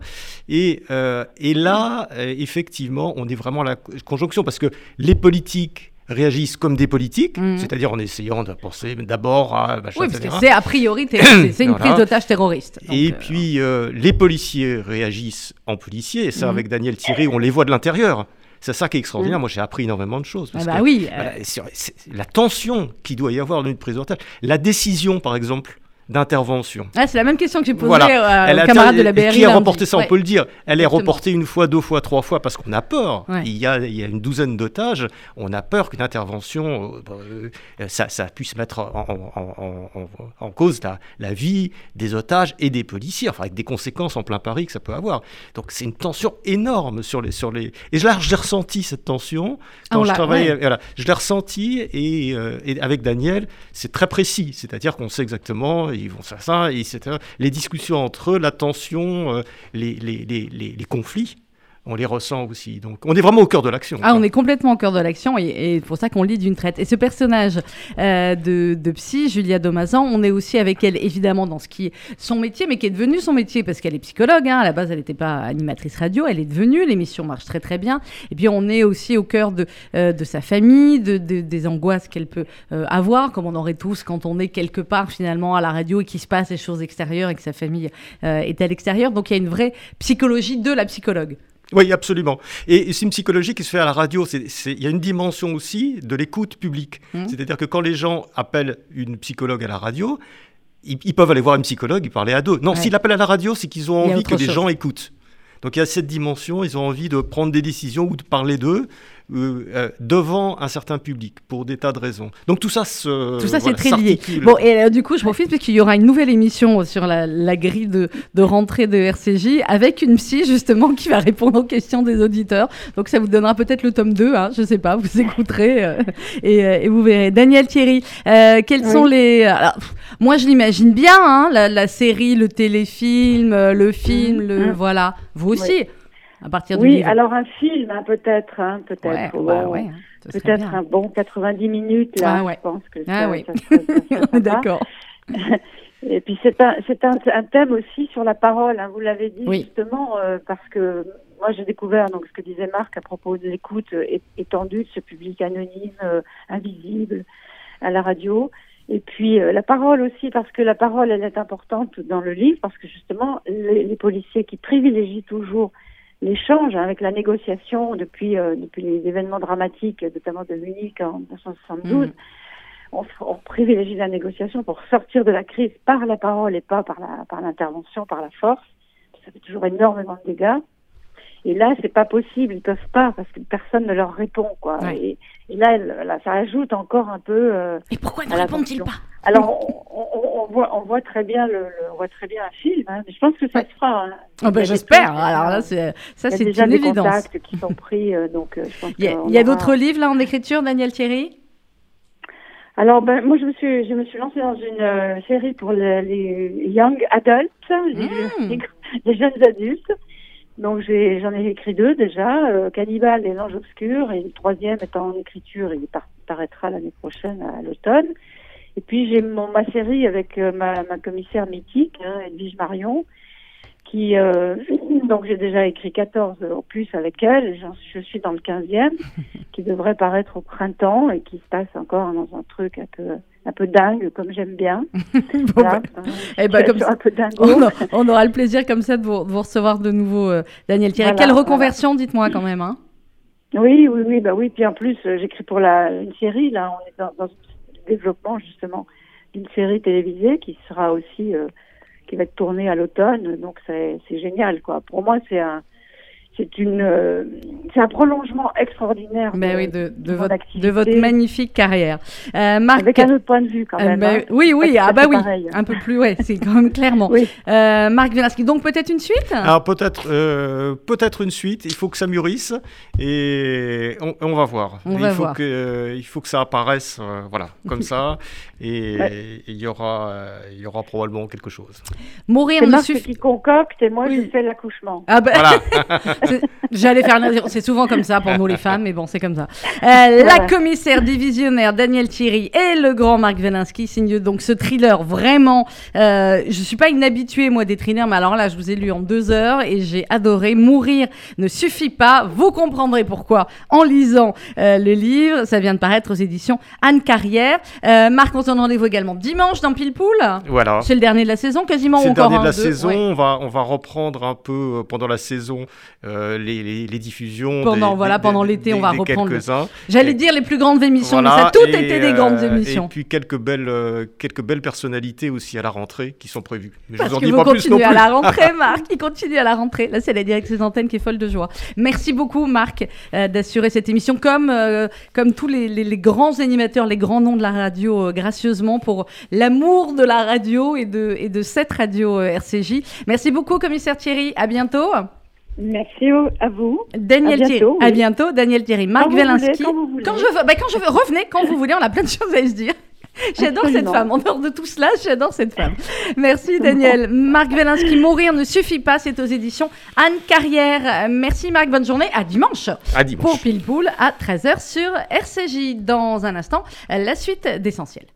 S6: Et, euh, et là, euh, effectivement, on est vraiment à la conjonction parce que les politiques réagissent comme des politiques,
S2: Mhm.
S6: c'est-à-dire en essayant de penser d'abord à machin,
S2: Oui, parce que c'est a priori c'est une
S6: Voilà.
S2: prise d'otage terroriste.
S6: Et
S2: euh,
S6: puis les policiers réagissent en policiers, et ça
S2: Mhm.
S6: avec Daniel Thierry, on les voit de l'intérieur. C'est ça qui est extraordinaire. Moi, j'ai appris énormément de choses.
S2: ah bah
S6: que,
S2: oui. euh,
S6: voilà, la tension qu'il doit y avoir dans une prise d'otage, la décision, par exemple, d'intervention.
S2: ah, c'est la même question que j'ai posée
S6: Voilà.
S2: euh,
S6: Elle
S2: aux camarades de la BRI.
S6: Qui a
S2: lundi.
S6: reporté ça,
S2: Ouais.
S6: on peut le dire. Elle est reportée une fois, deux fois, trois fois parce qu'on a peur.
S2: Ouais.
S6: Il, y a, il y a une douzaine d'otages. On a peur qu'une intervention, euh, euh, ça, ça puisse mettre en, en- en- en- en cause la, la vie des otages et des policiers, enfin avec des conséquences en plein Paris que ça peut avoir. Donc c'est une tension énorme sur les... Sur les... Et là, je l'ai ressenti, cette tension,
S2: Ah,
S6: quand je
S2: l'a-
S6: travaillais.
S2: ouais.
S6: Voilà, je l'ai ressenti et, euh, et avec Daniel, c'est très précis. C'est-à-dire qu'on sait exactement, ils vont faire ça, et etc. Les discussions entre eux, la tension, euh, les, les conflits, on les ressent aussi. Donc on est vraiment au cœur de l'action.
S2: Ah,
S6: quoi.
S2: on est complètement au cœur de l'action et, et c'est pour ça qu'on lit d'une traite. Et ce personnage euh, de, de psy, Julia Domazan, on est aussi avec elle évidemment dans ce qui est son métier, mais qui est devenu son métier parce qu'elle est psychologue. hein. À la base, elle n'était pas animatrice radio, elle est devenue. L'émission marche très très bien. Et puis on est aussi au cœur de, euh, de sa famille, de, de- des angoisses qu'elle peut euh, avoir, comme on aurait tous quand on est quelque part finalement à la radio et qu'il se passe des choses extérieures et que sa famille est à l'extérieur. Donc il y a une vraie psychologie de la psychologue.
S6: Oui, absolument. Et, c'est une psychologie qui se fait à la radio. Il y a une dimension aussi de l'écoute publique.
S2: Mhm.
S6: C'est-à-dire que quand les gens appellent une psychologue à la radio, ils, ils peuvent aller voir une psychologue, ils parler à deux. Non,
S2: Ouais.
S6: s'ils appellent à la radio, c'est qu'ils ont envie que
S2: chose.
S6: gens écoutent. Donc il y a cette dimension, ils ont envie de prendre des décisions ou de parler d'eux euh, euh, devant un certain public pour des tas de raisons. Donc tout ça se
S2: Tout ça,
S6: voilà,
S2: c'est très lié. Bon, et euh, du coup, je profite parce qu'il y aura une nouvelle émission sur la, la grille de, de rentrée de RCJ avec une psy, justement, qui va répondre aux questions des auditeurs. Donc, ça vous donnera peut-être le tome 2, hein, je sais pas, vous écouterez euh, et, euh, et vous verrez. Daniel Thierry, euh, quels sont les... alors, pff, moi, je l'imagine bien, hein, la, la série, le téléfilm, le film,
S5: Mhm,
S2: le...
S5: mhm.
S2: Voilà. Vous aussi, à partir du
S5: Oui,
S2: livre.
S5: alors un film, hein, peut-être, hein,
S2: Ouais,
S5: peut-être.
S2: bah ouais, hein,
S5: Peut-être un bon 90 minutes, là,
S2: Ah ouais.
S5: je pense que
S2: Ah
S5: ça,
S2: oui. D'accord.
S5: Et puis c'est un, c'est un, un thème aussi sur la parole, hein, vous l'avez dit
S2: Oui.
S5: justement, euh, parce que moi j'ai découvert donc ce que disait Marc à propos de l'écoute euh, étendue de ce public anonyme, euh, invisible à la radio. Et puis euh, la parole aussi, parce que la parole elle est importante dans le livre, parce que justement les, les policiers qui privilégient toujours l'échange hein, avec la négociation depuis, euh, depuis les événements dramatiques, notamment de Munich en 1972
S2: Mhm.
S5: on, on privilégie la négociation pour sortir de la crise par la parole et pas par la par l'intervention, par la force. Ça fait toujours énormément de dégâts. Et là, c'est pas possible, ils peuvent pas parce que personne ne leur répond, quoi.
S2: Ouais.
S5: Et, et là, là, ça ajoute encore un peu. euh,
S2: Et pourquoi ne répondent-ils pas?
S5: Alors, on, on- on voit, on voit très bien le, le- on voit très bien un film. Hein, mais je pense que ça
S2: Ouais.
S5: se fera. hein. A
S2: ben, J'espère. Alors là,
S5: hein.
S2: c'est ça, c'est
S5: déjà
S2: une
S5: des
S2: évidence.
S5: contacts qui sont pris, euh, donc je pense
S2: Il y a, y d'autres livres là en écriture, Daniel Thierry?
S5: Alors, ben, moi, je me suis, je me suis lancée dans une euh, série pour les, les young adults, les,
S2: Mm.
S5: les- les jeunes adultes. Donc, j'ai, j'en ai écrit deux déjà, euh, Cannibal et l'ange obscur, et le troisième est en écriture, il par- paraîtra l'année prochaine à l'automne. Et puis, j'ai ma série avec euh, ma, ma commissaire mythique, hein, Edwige Marion, qui, euh, donc j'ai déjà écrit 14 en plus avec elle, et je suis dans le 15e, qui devrait paraître au printemps et qui se passe encore dans un truc un peu, un peu dingue, comme j'aime bien.
S2: Bon, bah,
S5: un-
S2: eh ben, comme
S5: sur
S2: ça,
S5: un peu dingue.
S2: on, a- on aura le plaisir comme ça de vous, de vous recevoir de nouveau, euh, Daniel Thierry.
S5: Voilà,
S2: Quelle reconversion, dites-moi quand même. Hein
S5: Oui, oui, oui, bah oui. Puis en plus, j'écris pour la une série. Là, on est dans, dans le développement justement d'une série télévisée qui sera aussi euh, qui va être tournée à l'automne. Donc c'est c'est génial, quoi. Pour moi, c'est un c'est une euh, c'est un prolongement extraordinaire.
S2: Ben
S5: de,
S2: oui, de, de votre,
S5: activité.
S2: de votre magnifique carrière. Euh, Marc,
S5: avec un autre point de vue quand
S2: euh,
S5: même.
S2: ben,
S5: hein.
S2: oui, oui, ah bah oui,
S5: pareil.
S2: un peu plus, ouais, c'est quand même clairement.
S5: Oui.
S2: Euh, Marc Wielarski, donc peut-être une suite?
S6: Alors peut-être euh, peut-être une suite, il faut que ça mûrisse et on, on va voir.
S2: On
S6: il, faut
S2: voir.
S6: Que, euh, il faut que ça apparaisse euh, voilà, comme ça et
S5: Ouais.
S6: il y, aura, euh, il y aura probablement quelque chose.
S2: Mourir ne
S5: Marc
S2: suffit.
S5: qui concocte et moi
S2: Oui.
S5: je fais l'accouchement.
S2: Ah ben,
S6: Voilà.
S2: C'est- J'allais faire une- C'est souvent comme ça pour nous les femmes, mais bon, c'est comme ça. Euh, La commissaire divisionnaire Daniel Thierry et le grand Marc Velinsky signent donc ce thriller vraiment. euh, je suis pas une habituée moi des thrillers, mais alors là, je vous ai lu en deux heures et j'ai adoré. Mourir ne suffit pas. Vous comprendrez pourquoi en lisant euh, le livre. Ça vient de paraître aux éditions Anne Carrière. Euh, Marc, on se donne rendez-vous également dimanche dans Pile Poule.
S6: Voilà.
S2: C'est le dernier de la saison, quasiment.
S6: C'est le dernier de la
S2: deux
S6: saison.
S2: Ouais.
S6: On, va, on va reprendre un peu pendant la saison euh, les, les- les diffusions.
S2: Pendant-
S6: des-
S2: voilà,
S6: des-
S2: pendant l'été, on va reprendre le-. J'allais dire les plus grandes émissions, mais ça a tout
S6: et,
S2: été des grandes
S6: euh,
S2: émissions.
S6: Et puis quelques belles, euh, quelques belles personnalités aussi à la rentrée qui sont prévues. Mais je
S2: Parce
S6: vous en
S2: que
S6: dis
S2: vous
S6: pas plus non
S2: continuez à la rentrée, Marc. Il continue à la rentrée. Là, c'est la directrice d'antenne qui est folle de joie. Merci beaucoup, Marc, d'assurer cette émission, comme, comme tous les, les- grands animateurs, les grands noms de la radio, gracieusement, pour l'amour de la radio et de, et de cette radio RCJ. Merci beaucoup, commissaire Thierry. À bientôt.
S5: Merci à vous.
S2: Daniel
S5: À
S2: Thierry.
S5: bientôt,
S2: À
S5: oui.
S2: bientôt, Daniel Thierry. Marc
S5: Quand voulez,
S2: Velinsky.
S5: quand vous voulez.
S2: Quand je veux, bah, quand je veux, revenez quand vous voulez. On a plein de choses à se dire. J'adore cette femme. En dehors de tout cela, j'adore cette femme. Merci Daniel. Marc Velinsky, Mourir ne suffit pas. C'est aux éditions Anne Carrière. Merci Marc. Bonne journée. À dimanche.
S6: À dimanche.
S2: Pour Pile Poule à 13h sur RCJ. Dans un instant, la suite d'essentiel.